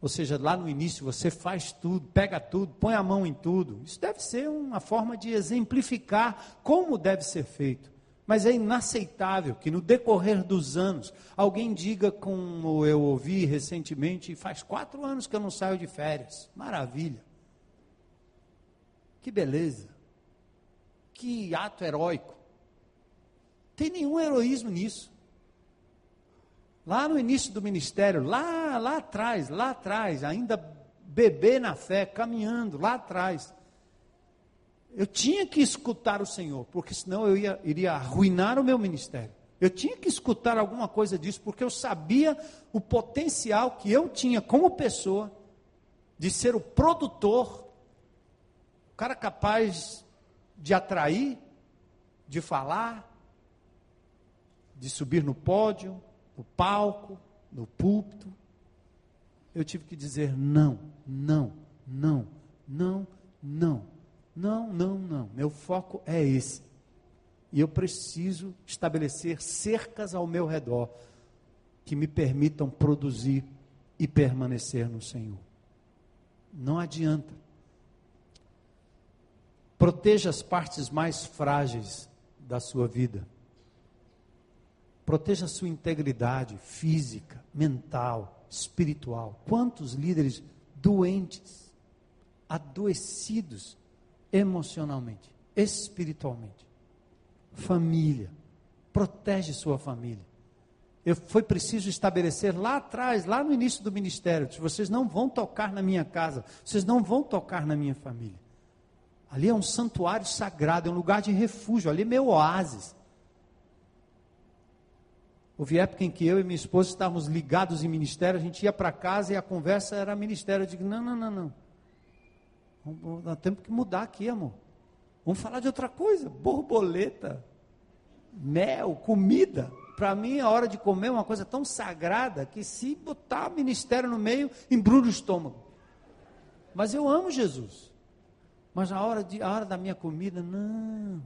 Speaker 1: ou seja, lá no início você faz tudo, pega tudo, põe a mão em tudo. Isso deve ser uma forma de exemplificar como deve ser feito. Mas é inaceitável que no decorrer dos anos alguém diga, como eu ouvi recentemente, faz quatro anos que eu não saio de férias. Maravilha. Que beleza. Que ato heróico. Tem nenhum heroísmo nisso. Lá no início do ministério, lá, lá atrás, lá atrás, ainda bebê na fé, caminhando lá atrás. Eu tinha que escutar o Senhor, porque senão eu ia, iria arruinar o meu ministério. Eu tinha que escutar alguma coisa disso, porque eu sabia o potencial que eu tinha como pessoa de ser o produtor, o cara capaz de atrair, de falar, de subir no pódio, no palco, no púlpito, eu tive que dizer não, não, não, não, não, não, não, não. Meu foco é esse. E eu preciso estabelecer cercas ao meu redor que me permitam produzir e permanecer no Senhor. Não adianta. Proteja as partes mais frágeis da sua vida. Proteja a sua integridade física, mental, espiritual. Quantos líderes doentes, adoecidos emocionalmente, espiritualmente? Família. Protege sua família. Eu, foi preciso estabelecer lá atrás, lá no início do ministério, vocês não vão tocar na minha casa, vocês não vão tocar na minha família. Ali é um santuário sagrado, é um lugar de refúgio, ali é meu oásis. Houve época em que eu e minha esposa estávamos ligados em ministério, a gente ia para casa e a conversa era ministério. Eu digo, não, não, não, não. Nós temos que mudar aqui, amor. Vamos falar de outra coisa. Borboleta, mel, comida. Para mim, a hora de comer é uma coisa tão sagrada que se botar ministério no meio, embrulha o estômago. Mas eu amo Jesus. Mas a hora, de, a hora da minha comida, não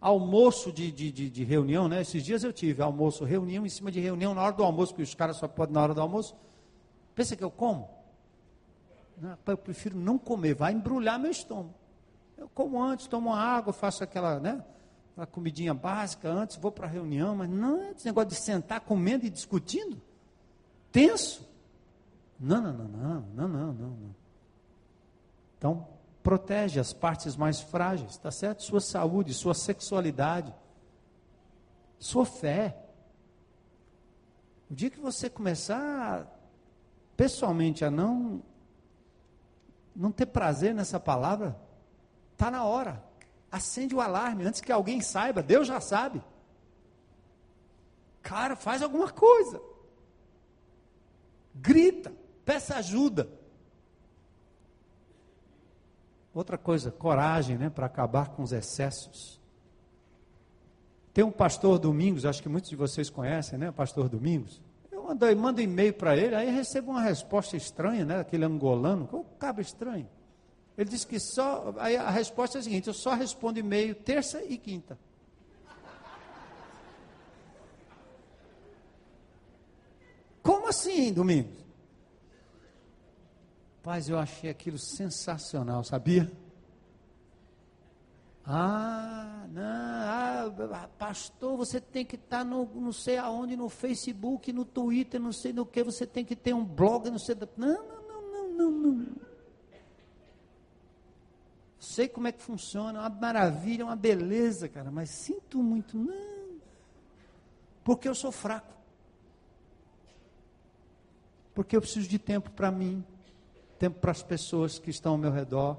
Speaker 1: almoço de, de, de, de, reunião, né? Esses dias eu tive almoço, reunião em cima de reunião na hora do almoço, que os caras só podem na hora do almoço. Pensa que eu como? Eu prefiro não comer, vai embrulhar meu estômago. Eu como antes, tomo água, faço aquela, né? Aquela comidinha básica antes, vou para a reunião, mas não esse negócio de sentar comendo e discutindo. Tenso. Não, não, não, não, não, não, não. não. Então, protege as partes mais frágeis, tá certo? Sua saúde, sua sexualidade, sua fé. O dia que você começar pessoalmente a não não ter prazer nessa palavra, tá na hora. Acende o alarme antes que alguém saiba, Deus já sabe. Cara, faz alguma coisa. Grita, peça ajuda. Outra coisa, coragem, né, para acabar com os excessos. Tem um pastor Domingos, acho que muitos de vocês conhecem, né, pastor Domingos. Eu mando, mando e-mail para ele, aí recebo uma resposta estranha, né, aquele angolano, que é cabo estranho. Ele disse que só, aí a resposta é a seguinte, eu só respondo e-mail terça e quinta. Como assim, Domingos? Paz, eu achei aquilo sensacional, sabia? Ah, não, ah, pastor, você tem que estar tá no não sei aonde, no Facebook, no Twitter, não sei no que, você tem que ter um blog, não sei. Não, não, não, não, não, não. Sei como é que funciona, é uma maravilha, é uma beleza, cara, mas sinto muito, não. Porque eu sou fraco. Porque eu preciso de tempo para mim tempo para as pessoas que estão ao meu redor,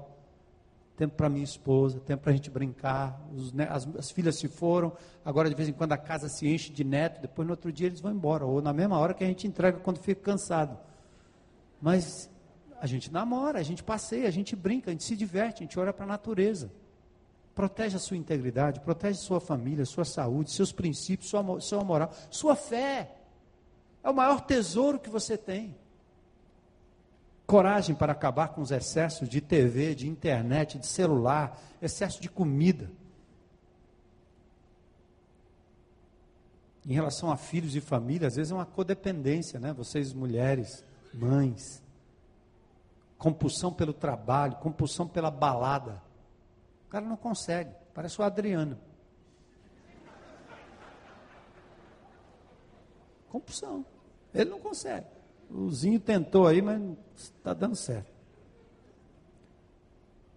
Speaker 1: tempo para minha esposa, tempo para a gente brincar. Os, né, as, as, filhas se foram, agora de vez em quando a casa se enche de neto, depois no outro dia eles vão embora, ou na mesma hora que a gente entrega quando fica cansado. Mas a gente namora, a gente passeia, a gente brinca, a gente se diverte, a gente olha para a natureza. Protege a sua integridade, protege sua família, sua saúde, seus princípios, sua, sua moral, sua fé. É o maior tesouro que você tem coragem para acabar com os excessos de TV, de internet, de celular, excesso de comida. Em relação a filhos e família, às vezes é uma codependência, né? Vocês mulheres, mães, compulsão pelo trabalho, compulsão pela balada. O cara não consegue, parece o Adriano. Compulsão. Ele não consegue. O Zinho tentou aí, mas está dando certo.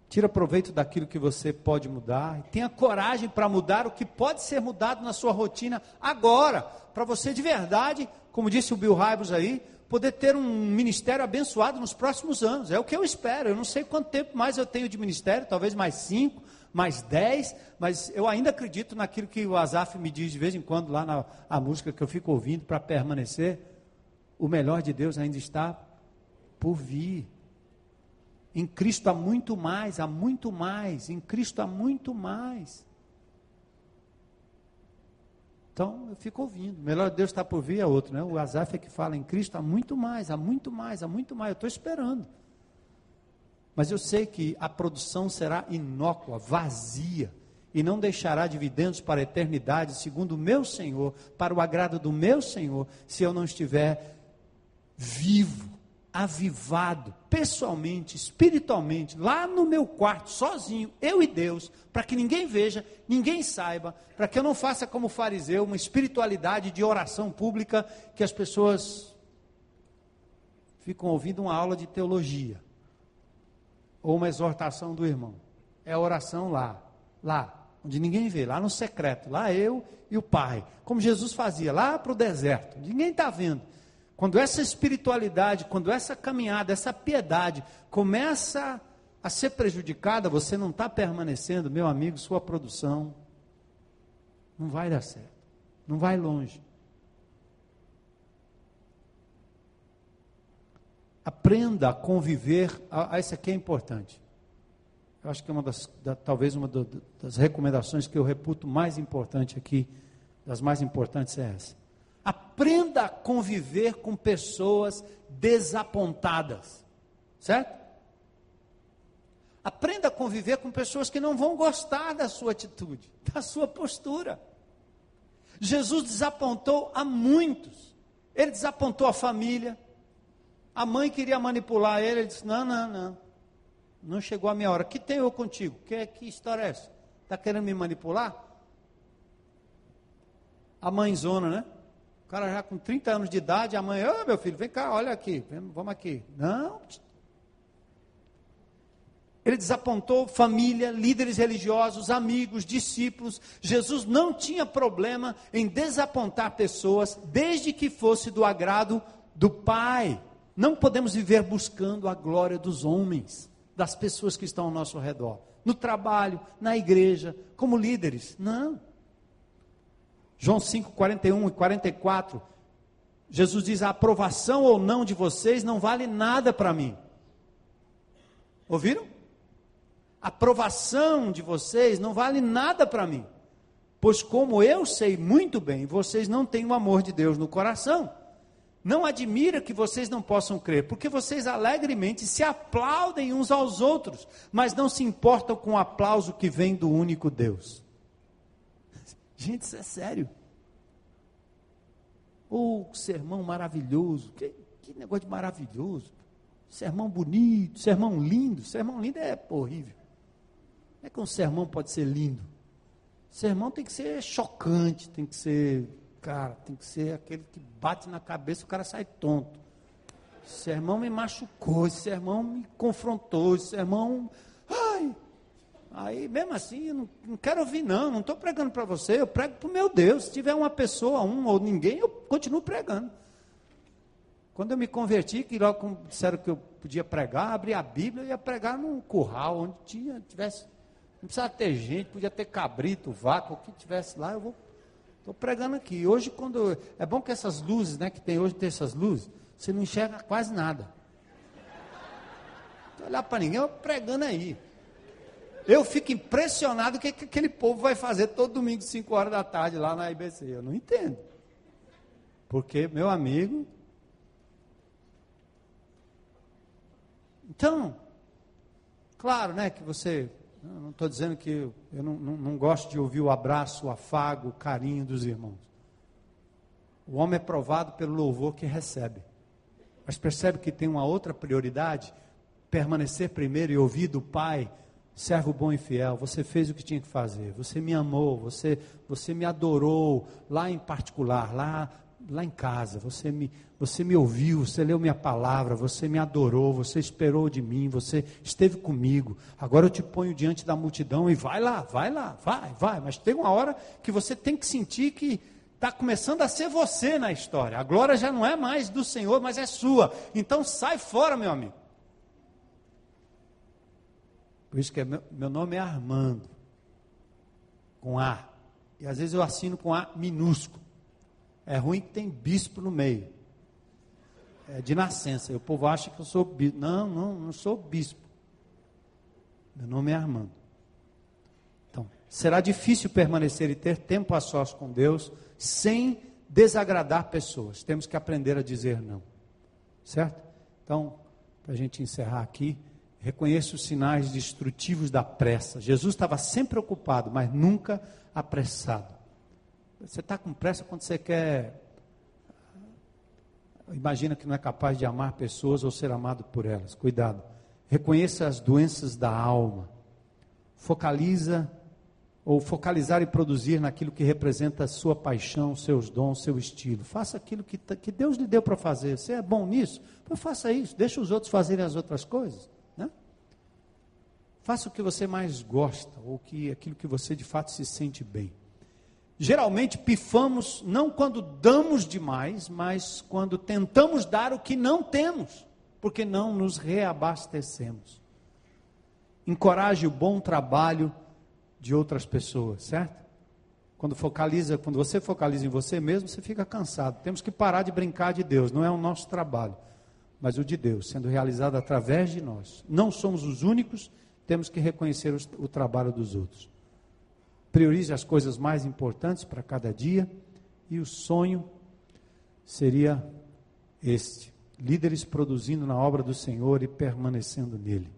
Speaker 1: Tira proveito daquilo que você pode mudar. Tenha coragem para mudar o que pode ser mudado na sua rotina agora. Para você de verdade, como disse o Bill Hybels aí, poder ter um ministério abençoado nos próximos anos. É o que eu espero. Eu não sei quanto tempo mais eu tenho de ministério, talvez mais cinco, mais dez, mas eu ainda acredito naquilo que o Azaf me diz de vez em quando lá na música que eu fico ouvindo para permanecer o melhor de Deus ainda está por vir. Em Cristo há muito mais, há muito mais, em Cristo há muito mais. Então eu fico ouvindo. O melhor de Deus está por vir é outro, né? O Azaf é que fala em Cristo há muito mais, há muito mais, há muito mais. Eu estou esperando. Mas eu sei que a produção será inócua, vazia, e não deixará dividendos para a eternidade, segundo o meu Senhor, para o agrado do meu Senhor, se eu não estiver vivo, avivado, pessoalmente, espiritualmente, lá no meu quarto, sozinho, eu e Deus, para que ninguém veja, ninguém saiba, para que eu não faça como fariseu, uma espiritualidade de oração pública que as pessoas ficam ouvindo uma aula de teologia ou uma exortação do irmão. É a oração lá, lá, onde ninguém vê, lá no secreto, lá eu e o Pai, como Jesus fazia, lá para o deserto, ninguém está vendo. Quando essa espiritualidade, quando essa caminhada, essa piedade começa a ser prejudicada, você não está permanecendo, meu amigo, sua produção não vai dar certo, não vai longe. Aprenda a conviver, ah, essa aqui é importante. Eu acho que é uma das, da, talvez uma do, das recomendações que eu reputo mais importante aqui, das mais importantes é essa. Aprenda a conviver com pessoas desapontadas. Certo? Aprenda a conviver com pessoas que não vão gostar da sua atitude, da sua postura. Jesus desapontou a muitos. Ele desapontou a família. A mãe queria manipular ele. Ele disse: Não, não, não. Não chegou a minha hora. Que tem eu contigo? Que, que história é essa? Está querendo me manipular? A mãezona, né? O cara já com 30 anos de idade, a mãe, ô oh, meu filho, vem cá, olha aqui, vamos aqui. Não. Ele desapontou família, líderes religiosos, amigos, discípulos. Jesus não tinha problema em desapontar pessoas, desde que fosse do agrado do Pai. Não podemos viver buscando a glória dos homens, das pessoas que estão ao nosso redor, no trabalho, na igreja, como líderes. Não. João 5, 41 e 44. Jesus diz: a aprovação ou não de vocês não vale nada para mim. Ouviram? A aprovação de vocês não vale nada para mim. Pois, como eu sei muito bem, vocês não têm o amor de Deus no coração. Não admira que vocês não possam crer, porque vocês alegremente se aplaudem uns aos outros, mas não se importam com o aplauso que vem do único Deus. Gente, isso é sério. Oh, sermão maravilhoso. Que, que negócio de maravilhoso. Sermão bonito, sermão lindo. Sermão lindo é horrível. Como é que um sermão pode ser lindo? Sermão tem que ser chocante, tem que ser, cara, tem que ser aquele que bate na cabeça e o cara sai tonto. sermão me machucou, esse sermão me confrontou, esse sermão. Ai! Aí, mesmo assim, eu não, não quero ouvir, não. Não estou pregando para você, eu prego para o meu Deus. Se tiver uma pessoa, um ou ninguém, eu continuo pregando. Quando eu me converti, que logo disseram que eu podia pregar, abri a Bíblia e ia pregar num curral, onde tinha, tivesse não precisava ter gente, podia ter cabrito, vaca, o que tivesse lá, eu vou. Estou pregando aqui. Hoje, quando. É bom que essas luzes, né, que tem hoje, tem essas luzes, você não enxerga quase nada. Não olhar para ninguém, eu pregando aí. Eu fico impressionado o que, que aquele povo vai fazer todo domingo, 5 horas da tarde, lá na IBC. Eu não entendo. Porque, meu amigo. Então, claro, né, que você não estou dizendo que eu não, não, não gosto de ouvir o abraço, o afago, o carinho dos irmãos. O homem é provado pelo louvor que recebe. Mas percebe que tem uma outra prioridade? Permanecer primeiro e ouvir do Pai, servo bom e fiel, você fez o que tinha que fazer, você me amou, você, você me adorou, lá em particular, lá lá em casa, você me, você me ouviu, você leu minha palavra, você me adorou, você esperou de mim, você esteve comigo. Agora eu te ponho diante da multidão e vai lá, vai lá, vai, vai. Mas tem uma hora que você tem que sentir que está começando a ser você na história. A glória já não é mais do Senhor, mas é sua. Então sai fora, meu amigo. Por isso que é meu, meu nome é Armando, com A. E às vezes eu assino com A minúsculo. É ruim que tem bispo no meio. É de nascença. E o povo acha que eu sou bispo. Não, não, não sou bispo. Meu nome é Armando. Então, será difícil permanecer e ter tempo a sós com Deus sem desagradar pessoas. Temos que aprender a dizer não. Certo? Então, para a gente encerrar aqui, reconheça os sinais destrutivos da pressa. Jesus estava sempre ocupado, mas nunca apressado. Você está com pressa quando você quer. Imagina que não é capaz de amar pessoas ou ser amado por elas. Cuidado. Reconheça as doenças da alma. Focaliza ou focalizar e produzir naquilo que representa a sua paixão, seus dons, seu estilo. Faça aquilo que, que Deus lhe deu para fazer. Você é bom nisso? Então faça isso. Deixa os outros fazerem as outras coisas. Faça o que você mais gosta, ou que, aquilo que você de fato se sente bem. Geralmente pifamos não quando damos demais, mas quando tentamos dar o que não temos, porque não nos reabastecemos. Encoraje o bom trabalho de outras pessoas, certo? Quando focaliza, quando você focaliza em você mesmo, você fica cansado. Temos que parar de brincar de Deus, não é o nosso trabalho, mas o de Deus, sendo realizado através de nós. Não somos os únicos, temos que reconhecer o, o trabalho dos outros. Priorize as coisas mais importantes para cada dia. E o sonho seria este: líderes produzindo na obra do Senhor e permanecendo nele.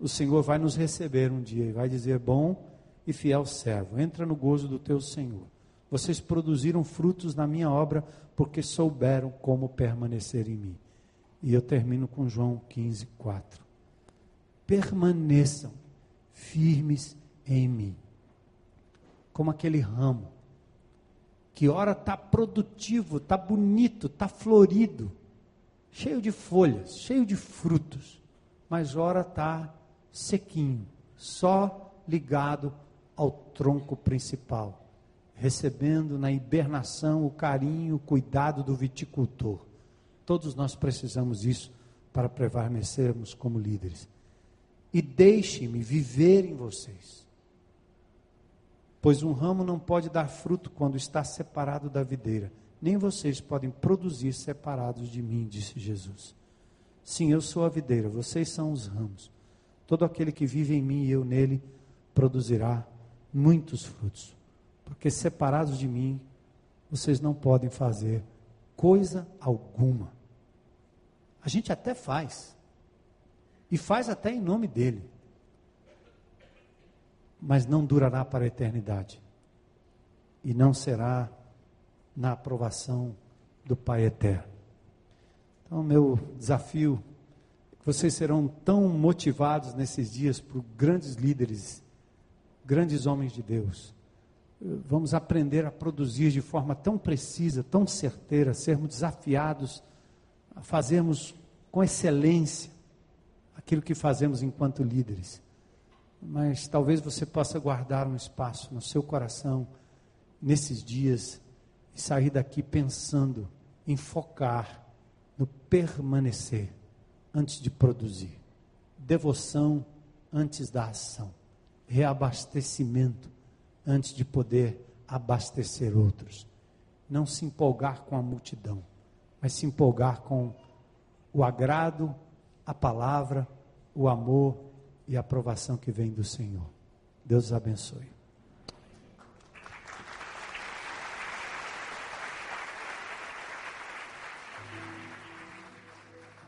Speaker 1: O Senhor vai nos receber um dia e vai dizer: Bom e fiel servo, entra no gozo do teu Senhor. Vocês produziram frutos na minha obra porque souberam como permanecer em mim. E eu termino com João 15, 4. Permaneçam firmes em mim como aquele ramo, que ora está produtivo, está bonito, está florido, cheio de folhas, cheio de frutos, mas ora está sequinho, só ligado ao tronco principal, recebendo na hibernação o carinho, o cuidado do viticultor. Todos nós precisamos disso para prevalecermos como líderes. E deixe-me viver em vocês Pois um ramo não pode dar fruto quando está separado da videira, nem vocês podem produzir separados de mim, disse Jesus. Sim, eu sou a videira, vocês são os ramos. Todo aquele que vive em mim e eu nele produzirá muitos frutos, porque separados de mim, vocês não podem fazer coisa alguma. A gente até faz, e faz até em nome dele, mas não durará para a eternidade, e não será na aprovação do Pai eterno. Então, meu desafio é vocês serão tão motivados nesses dias por grandes líderes, grandes homens de Deus. Vamos aprender a produzir de forma tão precisa, tão certeira, sermos desafiados a fazermos com excelência aquilo que fazemos enquanto líderes. Mas talvez você possa guardar um espaço no seu coração nesses dias e sair daqui pensando em focar no permanecer antes de produzir, devoção antes da ação, reabastecimento antes de poder abastecer outros. Não se empolgar com a multidão, mas se empolgar com o agrado, a palavra, o amor e a aprovação que vem do Senhor. Deus abençoe.